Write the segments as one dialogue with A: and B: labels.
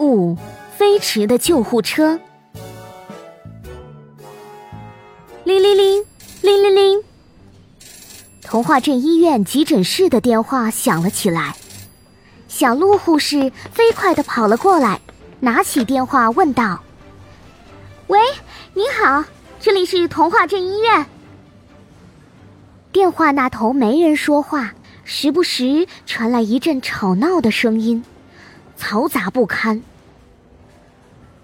A: 五，飞驰的救护车。铃铃铃，铃铃铃。童话镇医院急诊室的电话响了起来。小鹿护士飞快的跑了过来，拿起电话问道：“
B: 喂，您好，这里是童话镇医院。”
A: 电话那头没人说话，时不时传来一阵吵闹的声音，嘈杂不堪。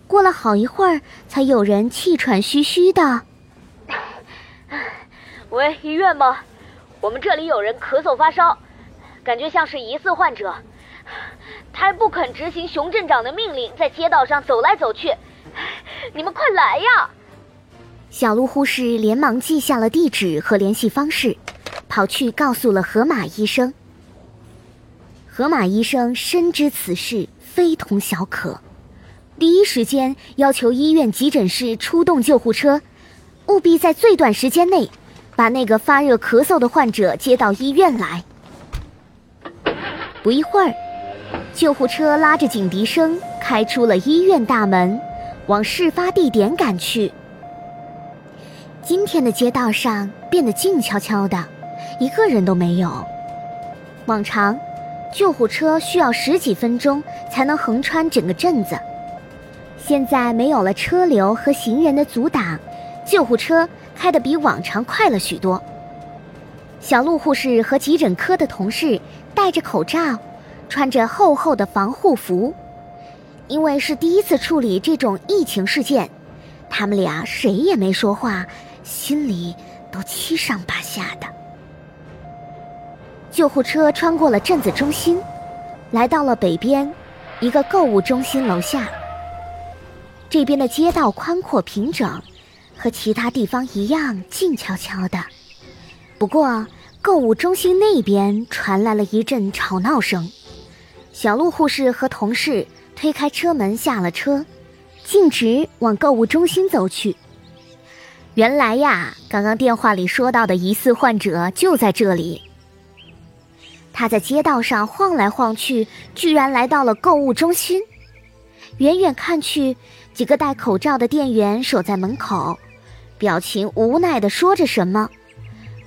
A: 过了好一会儿，才有人气喘吁吁的：“
C: 喂，医院吗？我们这里有人咳嗽发烧，感觉像是疑似患者。他还不肯执行熊镇长的命令，在街道上走来走去。你们快来呀！”
A: 小鹿护士连忙记下了地址和联系方式，跑去告诉了河马医生。河马医生深知此事非同小可，第一时间要求医院急诊室出动救护车，务必在最短时间内把那个发热咳嗽的患者接到医院来。不一会儿，救护车拉着警笛声开出了医院大门，往事发地点赶去。今天的街道上变得静悄悄的，一个人都没有。往常，救护车需要十几分钟才能横穿整个镇子，现在没有了车流和行人的阻挡，救护车开得比往常快了许多。小鹿护士和急诊科的同事戴着口罩，穿着厚厚的防护服，因为是第一次处理这种疫情事件，他们俩谁也没说话。心里都七上八下的。救护车穿过了镇子中心，来到了北边一个购物中心楼下。这边的街道宽阔平整，和其他地方一样静悄悄的。不过，购物中心那边传来了一阵吵闹声。小鹿护士和同事推开车门下了车，径直往购物中心走去。原来呀，刚刚电话里说到的疑似患者就在这里。他在街道上晃来晃去，居然来到了购物中心。远远看去，几个戴口罩的店员守在门口，表情无奈地说着什么。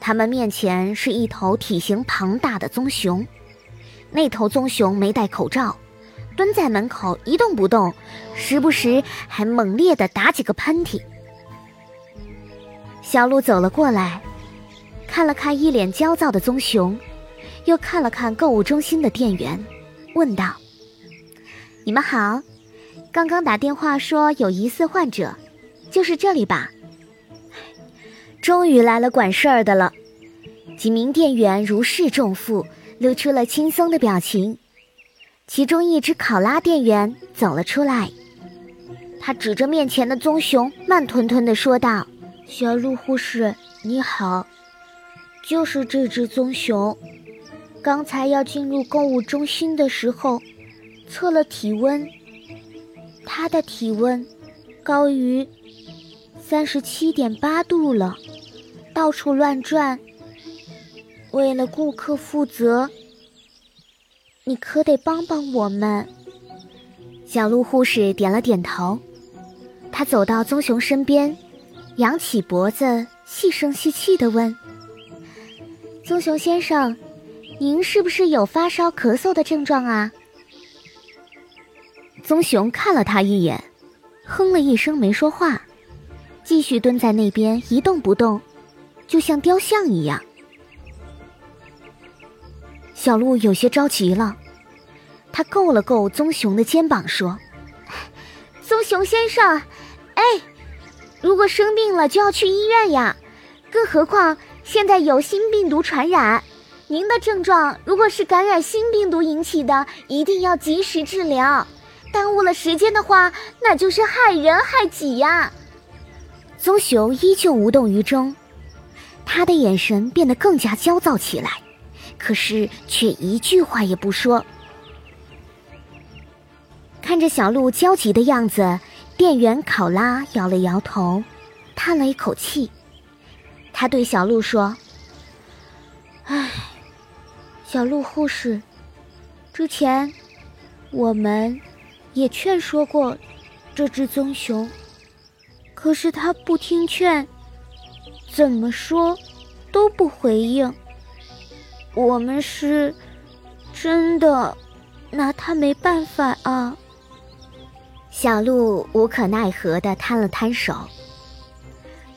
A: 他们面前是一头体型庞大的棕熊，那头棕熊没戴口罩，蹲在门口一动不动，时不时还猛烈地打几个喷嚏。小鹿走了过来，看了看一脸焦躁的棕熊，又看了看购物中心的店员，问道：“你们好，刚刚打电话说有疑似患者，就是这里吧？”终于来了管事儿的了。几名店员如释重负，露出了轻松的表情。其中一只考拉店员走了出来，他指着面前的棕熊，慢吞吞地说道。小鹿护士，你好，就是这只棕熊。刚才要进入购物中心的时候，测了体温，他的体温高于三十七点八度了，到处乱转。为了顾客负责，你可得帮帮我们。小鹿护士点了点头，他走到棕熊身边。扬起脖子，细声细气地问：“棕熊先生，您是不是有发烧、咳嗽的症状啊？”棕熊看了他一眼，哼了一声，没说话，继续蹲在那边一动不动，就像雕像一样。小鹿有些着急了，他够了够棕熊的肩膀，说：“
B: 棕熊先生，哎。”如果生病了就要去医院呀，更何况现在有新病毒传染，您的症状如果是感染新病毒引起的，一定要及时治疗。耽误了时间的话，那就是害人害己呀。
A: 棕熊依旧无动于衷，他的眼神变得更加焦躁起来，可是却一句话也不说。看着小鹿焦急的样子。店员考拉摇了摇头，叹了一口气。他对小鹿说：“唉，小鹿护士，之前我们
B: 也劝说过这只棕熊，可是它不听劝，怎么说都不回应。我们是真的拿它没办法啊。
A: 小鹿无可奈何地摊了摊手。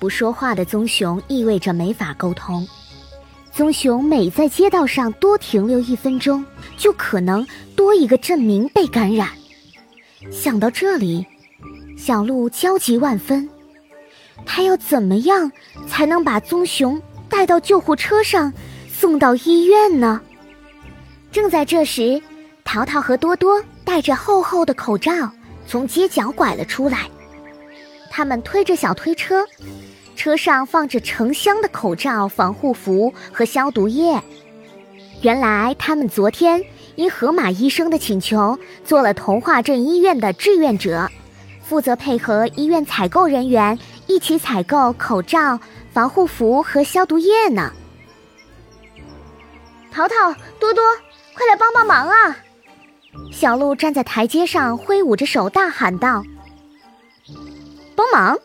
A: 不说话的棕熊意味着没法沟通。棕熊每在街道上多停留一分钟，就可能多一个镇民被感染。想到这里，小鹿焦急万分。他要怎么样才能把棕熊带到救护车上，送到医院呢？正在这时，淘淘和多多戴着厚厚的口罩。从街角拐了出来，他们推着小推车，车上放着成箱的口罩、防护服和消毒液。原来他们昨天因河马医生的请求，做了童话镇医院的志愿者，负责配合医院采购人员一起采购口罩、防护服和消毒液呢。
B: 淘淘、多多，快来帮帮忙啊！
A: 小鹿站在台阶上，挥舞着手，大喊道：“帮忙！”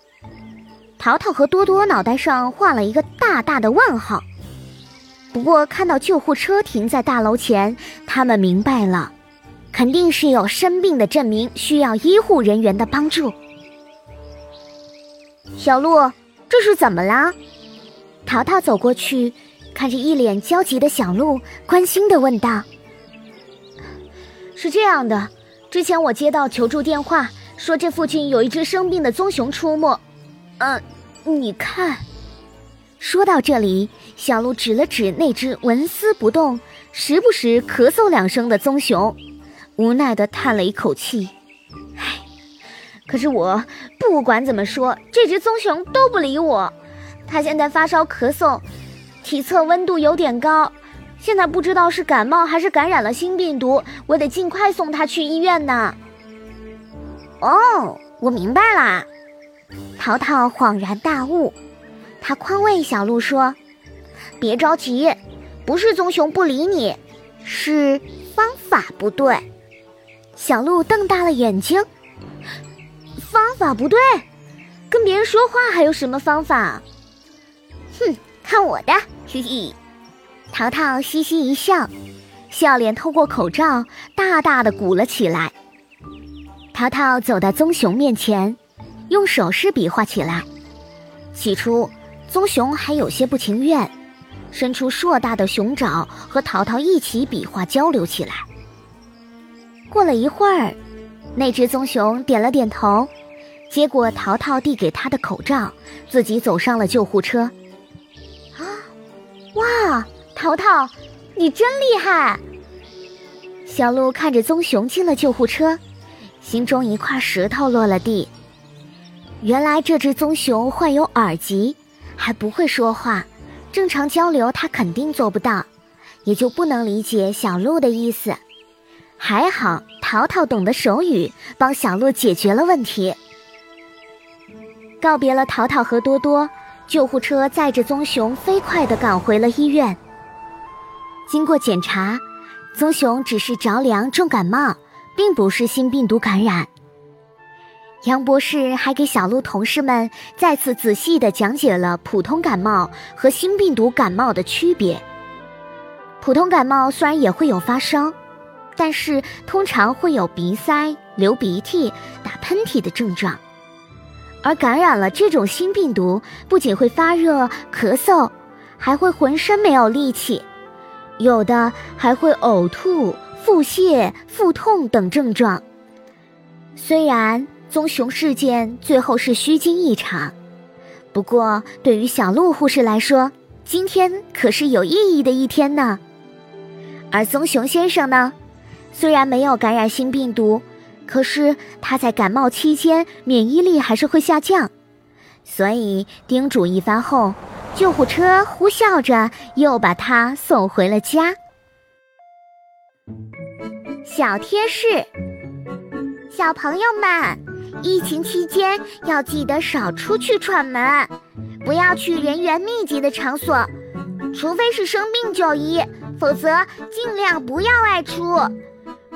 A: 淘淘和多多脑袋上画了一个大大的问号。不过看到救护车停在大楼前，他们明白了，肯定是有生病的镇民需要医护人员的帮助。小鹿，这是怎么了？淘淘走过去，看着一脸焦急的小鹿，关心的问道。
B: 是这样的，之前我接到求助电话，说这附近有一只生病的棕熊出没。嗯，你看。
A: 说到这里，小鹿指了指那只纹丝不动、时不时咳嗽两声的棕熊，无奈地叹了一口气：“
B: 唉，可是我不管怎么说，这只棕熊都不理我。它现在发烧咳嗽，体测温度有点高。”现在不知道是感冒还是感染了新病毒，我得尽快送它去医院呢。
A: 哦，我明白啦！淘淘恍然大悟，他宽慰小鹿说：“别着急，不是棕熊不理你，是方法不对。”小鹿瞪大了眼睛：“
B: 方法不对？跟别人说话还有什么方法？
A: 哼，看我的，嘿嘿。”淘淘嘻嘻一笑，笑脸透过口罩大大的鼓了起来。淘淘走到棕熊面前，用手势比划起来。起初，棕熊还有些不情愿，伸出硕大的熊爪和淘淘一起比划交流起来。过了一会儿，那只棕熊点了点头，接过淘淘递给他的口罩，自己走上了救护车。
B: 啊，哇！淘淘，你真厉害！
A: 小鹿看着棕熊进了救护车，心中一块石头落了地。原来这只棕熊患有耳疾，还不会说话，正常交流它肯定做不到，也就不能理解小鹿的意思。还好淘淘懂得手语，帮小鹿解决了问题。告别了淘淘和多多，救护车载着棕熊飞快地赶回了医院。经过检查，棕熊只是着凉、重感冒，并不是新病毒感染。杨博士还给小鹿同事们再次仔细地讲解了普通感冒和新病毒感冒的区别。普通感冒虽然也会有发烧，但是通常会有鼻塞、流鼻涕、打喷嚏的症状，而感染了这种新病毒，不仅会发热、咳嗽，还会浑身没有力气。有的还会呕吐、腹泻、腹痛等症状。虽然棕熊事件最后是虚惊一场，不过对于小鹿护士来说，今天可是有意义的一天呢。而棕熊先生呢，虽然没有感染新病毒，可是他在感冒期间免疫力还是会下降，所以叮嘱一番后。救护车呼啸着又把他送回了家。
B: 小贴士：小朋友们，疫情期间要记得少出去串门，不要去人员密集的场所，除非是生病就医，否则尽量不要外出。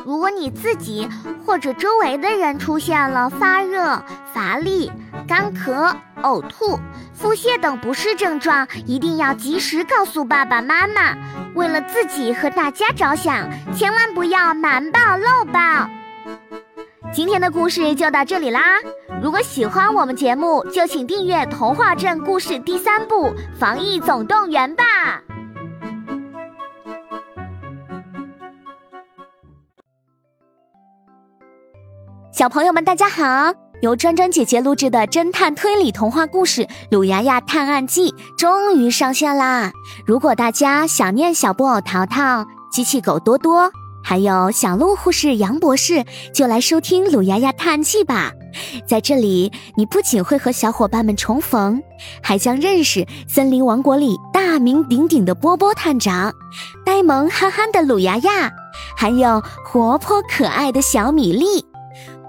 B: 如果你自己或者周围的人出现了发热、乏力、干咳、呕吐、腹泻等不适症状，一定要及时告诉爸爸妈妈。为了自己和大家着想，千万不要瞒报漏报。今天的故事就到这里啦！如果喜欢我们节目，就请订阅《童话镇故事》第三部《防疫总动员》吧。
A: 小朋友们，大家好！由专专姐姐录制的侦探推理童话故事《鲁牙牙探案记》终于上线啦！如果大家想念小布偶淘淘、机器狗多多，还有小鹿护士杨博士，就来收听《鲁牙牙探案记》吧。在这里，你不仅会和小伙伴们重逢，还将认识森林王国里大名鼎鼎的波波探长、呆萌憨憨的鲁牙牙，还有活泼可爱的小米粒。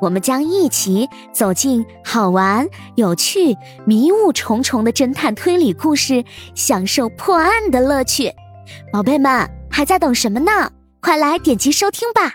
A: 我们将一起走进好玩、有趣、迷雾重重的侦探推理故事，享受破案的乐趣。宝贝们还在等什么呢？快来点击收听吧！